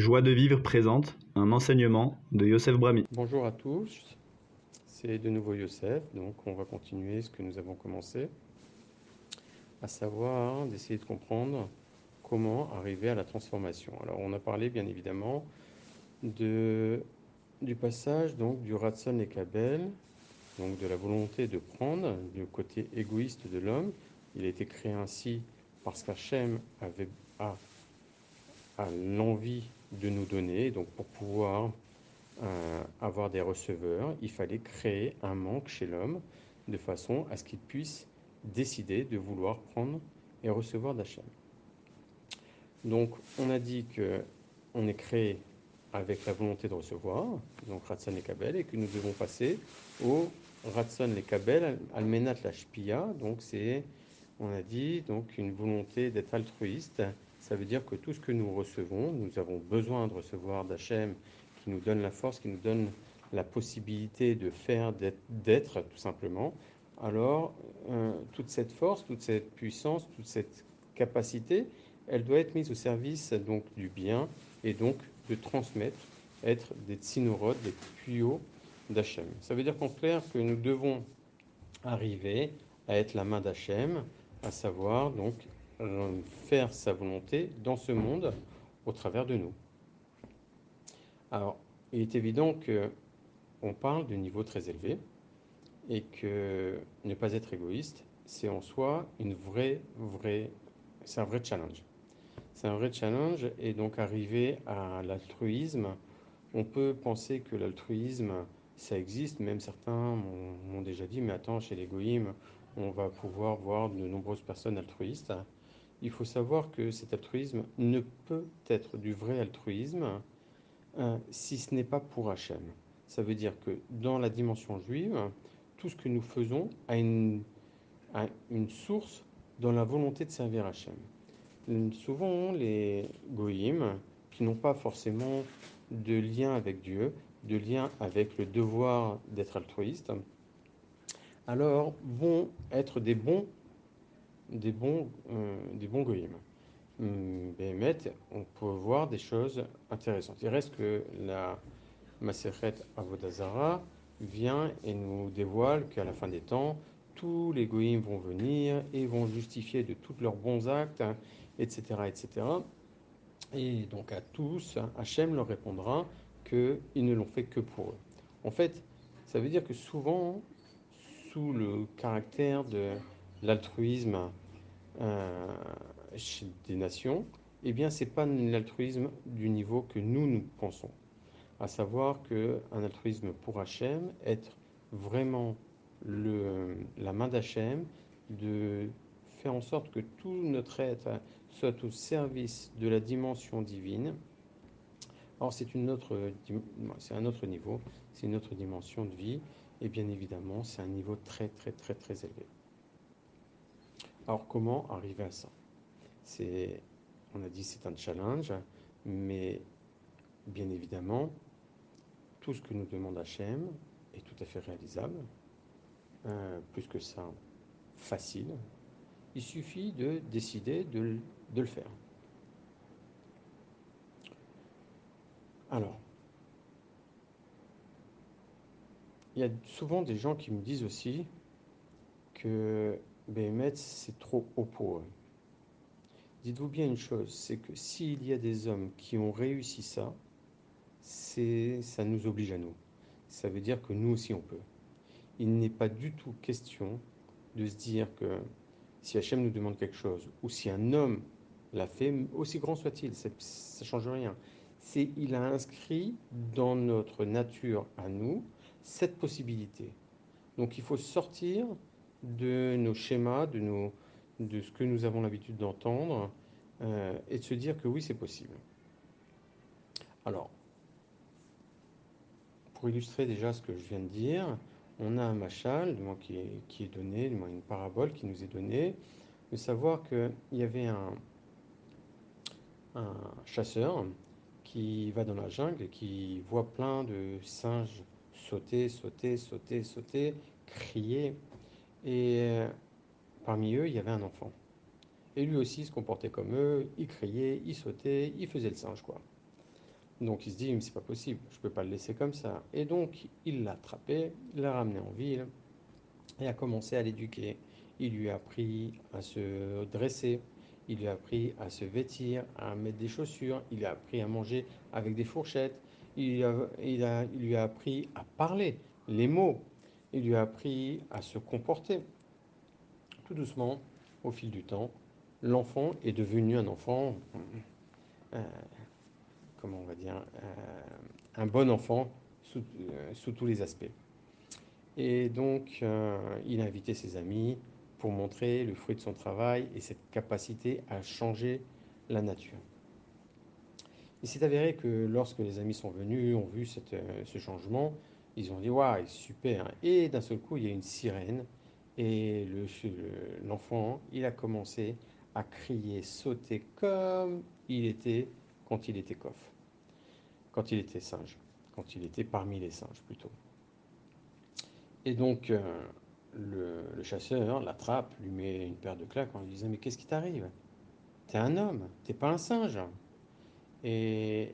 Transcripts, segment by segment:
Joie de vivre présente un enseignement de Yosef Brami. Bonjour à tous, c'est de nouveau Yosef, donc on va continuer ce que nous avons commencé, à savoir d'essayer de comprendre comment arriver à la transformation. Alors on a parlé bien évidemment de, du passage donc du Ratson et Kabel, donc de la volonté de prendre, du côté égoïste de l'homme. Il a été créé ainsi parce qu'Hachem avait a, l'envie de nous donner. Donc pour pouvoir euh, avoir des receveurs, il fallait créer un manque chez l'homme de façon à ce qu'il puisse décider de vouloir prendre et recevoir d'Hachem. Donc on a dit que on est créé avec la volonté de recevoir, donc Ratsan et Kabel, et que nous devons passer au Ratson et Kabel, Almenat la Shpia, donc c'est, on a dit, donc une volonté d'être altruiste. Ça veut dire que tout ce que nous recevons, nous avons besoin de recevoir d'Hachem qui nous donne la force, qui nous donne la possibilité de faire, d'être, tout simplement. Alors, euh, toute cette force, toute cette puissance, toute cette capacité, elle doit être mise au service donc du bien et donc de transmettre, être des tsinorodes, des tuyaux d'Hachem. Ça veut dire qu'en clair que nous devons arriver à être la main d'Hachem, à savoir donc faire sa volonté dans ce monde au travers de nous. Alors, il est évident que on parle de niveau très élevé et que ne pas être égoïste, c'est en soi une vraie, vraie, c'est un vrai challenge. C'est un vrai challenge et donc arriver à l'altruisme, on peut penser que l'altruisme, ça existe, même certains m'ont déjà dit, mais attends, chez les on va pouvoir voir de nombreuses personnes altruistes. Il faut savoir que cet altruisme ne peut être du vrai altruisme euh, si ce n'est pas pour Hachem. Ça veut dire que dans la dimension juive, tout ce que nous faisons a une, source dans la volonté de servir Hachem. Souvent, les goïms, qui n'ont pas forcément de lien avec Dieu, de lien avec le devoir d'être altruiste, alors vont être des bons, des bons, euh, des bons goïms. Hum, on peut voir des choses intéressantes. Il reste que la Maseret Avodazara vient et nous dévoile qu'à la fin des temps, tous les goïms vont venir et vont justifier de tous leurs bons actes, etc., etc. Et donc à tous, Hachem leur répondra qu'ils ne l'ont fait que pour eux. En fait, ça veut dire que souvent, sous le caractère de l'altruisme euh, chez des nations, eh bien, c'est pas l'altruisme du niveau que nous, nous pensons. À savoir qu'un altruisme pour Hachem, être vraiment la main d'Hachem, de faire en sorte que tout notre être soit au service de la dimension divine, Or, c'est un autre niveau, c'est une autre dimension de vie, et bien évidemment, c'est un niveau très, très, très, très élevé. Alors, comment arriver à ça? On a dit, c'est un challenge, mais bien évidemment, tout ce que nous demande Hachem est tout à fait réalisable. Euh, plus que ça, facile. Il suffit de décider de le faire. Alors, il y a souvent des gens qui me disent aussi que BMS, c'est trop haut pour eux. Dites-vous bien une chose, c'est que s'il y a des hommes qui ont réussi ça, c'est ça nous oblige à nous. Ça veut dire que nous aussi on peut. Il n'est pas du tout question de se dire que si Hachem nous demande quelque chose, ou si un homme l'a fait, aussi grand soit-il, ça ne change rien c'est il a inscrit dans notre nature à nous cette possibilité. Donc il faut sortir de nos schémas, de, ce que nous avons l'habitude d'entendre, euh, et de se dire que oui, c'est possible. Alors, pour illustrer déjà ce que je viens de dire, on a un machal qui, est, qui est donné, une parabole qui nous est donnée, de savoir qu'il y avait un, un chasseur qui va dans la jungle et qui voit plein de singes sauter, sauter, sauter, sauter, crier. Et euh, parmi eux, il y avait un enfant. Et lui aussi se comportait comme eux, il criait, il sautait, il faisait le singe, quoi. Donc il se dit, mais c'est pas possible, je peux pas le laisser comme ça. Et donc il l'a attrapé, l'a ramené en ville et a commencé à l'éduquer. Il lui a appris à se dresser, il lui a appris à se vêtir, à mettre des chaussures, il lui a appris à manger avec des fourchettes, il, il, il lui a appris à parler, les mots, il lui a appris à se comporter. Tout doucement, au fil du temps, l'enfant est devenu un enfant, euh, comment on va dire, euh, un bon enfant sous, euh, sous, tous les aspects. Et donc, il a invité ses amis pour montrer le fruit de son travail et cette capacité à changer la nature. Il s'est avéré que lorsque les amis sont venus, ont vu ce changement, ils ont dit Waouh, super. Et d'un seul coup, il y a une sirène, et l'enfant, le, il a commencé à crier, sauter comme il était quand il était coffre, quand il était singe, quand il était parmi les singes plutôt. Et donc, euh, le, le, chasseur l'attrape, lui met une paire de claques en lui disant Mais qu'est-ce qui t'arrive? T'es un homme, t'es pas un singe. Et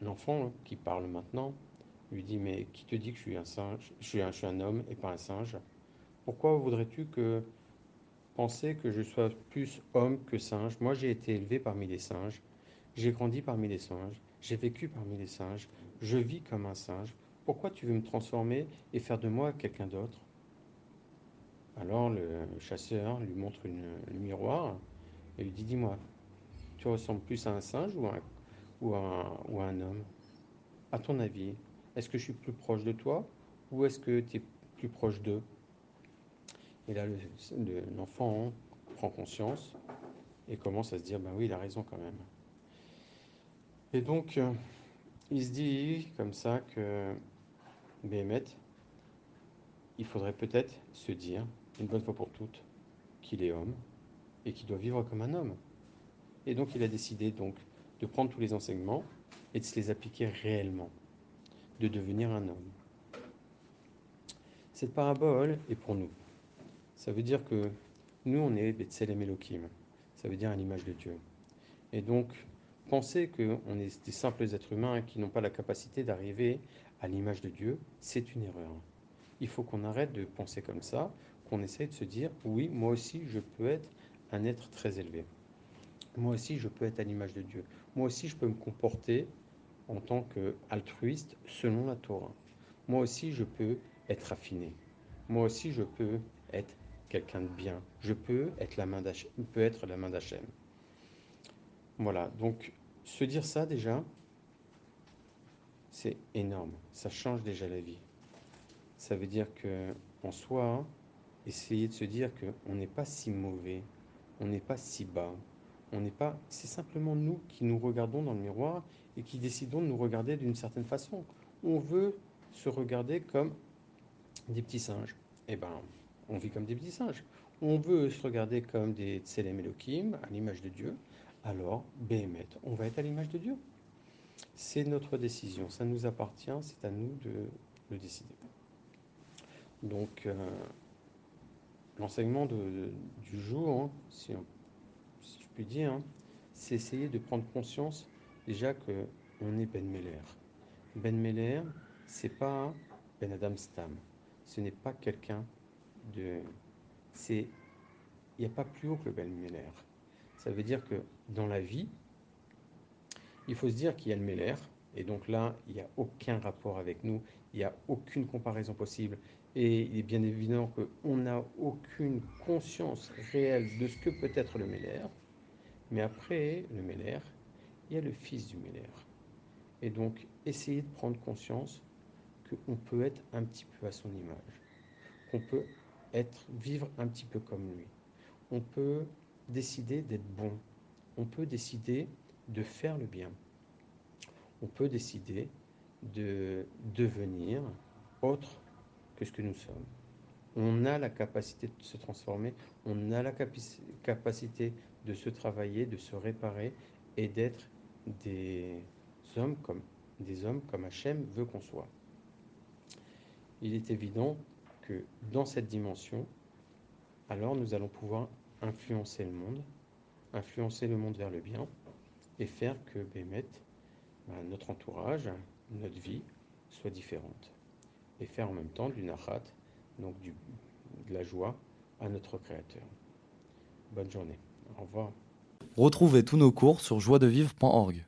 l'enfant qui parle maintenant lui dit Mais qui te dit que je suis un singe je suis un, je suis un homme et pas un singe? Pourquoi voudrais-tu que penser que je sois plus homme que singe? Moi, j'ai été élevé parmi les singes, j'ai grandi parmi les singes, j'ai vécu parmi les singes, je vis comme un singe. Pourquoi tu veux me transformer et faire de moi quelqu'un d'autre? Alors le chasseur lui montre une, le miroir et lui dit Dis-moi, tu ressembles plus à un singe ou à ou ou à un homme? À ton avis, est-ce que je suis plus proche de toi ou est-ce que tu es plus proche d'eux? Et là, l'enfant le, prend conscience et commence à se dire Ben oui, il a raison quand même. Et donc, euh, il se dit comme ça que Béhémet, il faudrait peut-être se dire, une bonne fois pour toutes, qu'il est homme et qu'il doit vivre comme un homme. Et donc il a décidé donc de prendre tous les enseignements et de se les appliquer réellement, de devenir un homme. Cette parabole est pour nous. Ça veut dire que nous, on est Betselem Elohim. Ça veut dire à l'image de Dieu. Et donc, penser qu'on est des simples êtres humains qui n'ont pas la capacité d'arriver à l'image de Dieu, c'est une erreur. Il faut qu'on arrête de penser comme ça, qu'on essaye de se dire, oui, moi aussi, je peux être un être très élevé. Moi aussi, je peux être à l'image de Dieu. Moi aussi, je peux me comporter en tant qu'altruiste selon la Torah. Moi aussi, je peux être raffiné. Moi aussi, je peux être quelqu'un de bien. Je peux être la main peut être la main d'Hachem. Voilà, donc se dire ça déjà, c'est énorme. Ça change déjà la vie. Ça veut dire que en soi, essayer de se dire qu'on n'est pas si mauvais, on n'est pas si bas, on n'est pas. C'est simplement nous qui nous regardons dans le miroir et qui décidons de nous regarder d'une certaine façon. On veut se regarder comme des petits singes. Eh ben, on vit comme des petits singes. On veut se regarder comme des Tselem Elohim, à l'image de Dieu. Alors, Béhémet, on va être à l'image de Dieu. C'est notre décision, ça nous appartient, c'est à nous de le décider. Donc, euh, l'enseignement du jour, hein, si, on, puis dire, hein, c'est essayer de prendre conscience déjà que on est Ben Meller. Ben Meller, c'est pas Ben Adam Stam. Ce n'est pas quelqu'un de. C'est. Il n'y a pas plus haut que Ben Meller. Ça veut dire que dans la vie, il faut se dire qu'il y a le Meller, et donc là, il n'y a aucun rapport avec nous, il n'y a aucune comparaison possible, et il est bien évident qu'on n'a aucune conscience réelle de ce que peut être le Meller. Mais après le Meller, il y a le fils du Meller. Et donc, essayer de prendre conscience qu'on peut être un petit peu à son image, qu'on peut être, vivre un petit peu comme lui. On peut décider d'être bon. On peut décider de faire le bien. On peut décider de devenir autre que ce que nous sommes. On a la capacité de se transformer, on a la capacité de se travailler, de se réparer et d'être des hommes comme des Hachem veut qu'on soit. Il est évident que dans cette dimension, alors nous allons pouvoir influencer le monde, influencer le monde vers le bien et faire que Bémet ben, notre entourage, notre vie soit différente. Et faire en même temps du nachat, donc du, de la joie à notre Créateur. Bonne journée. Au revoir. Retrouvez tous nos cours sur joiedevivre.org.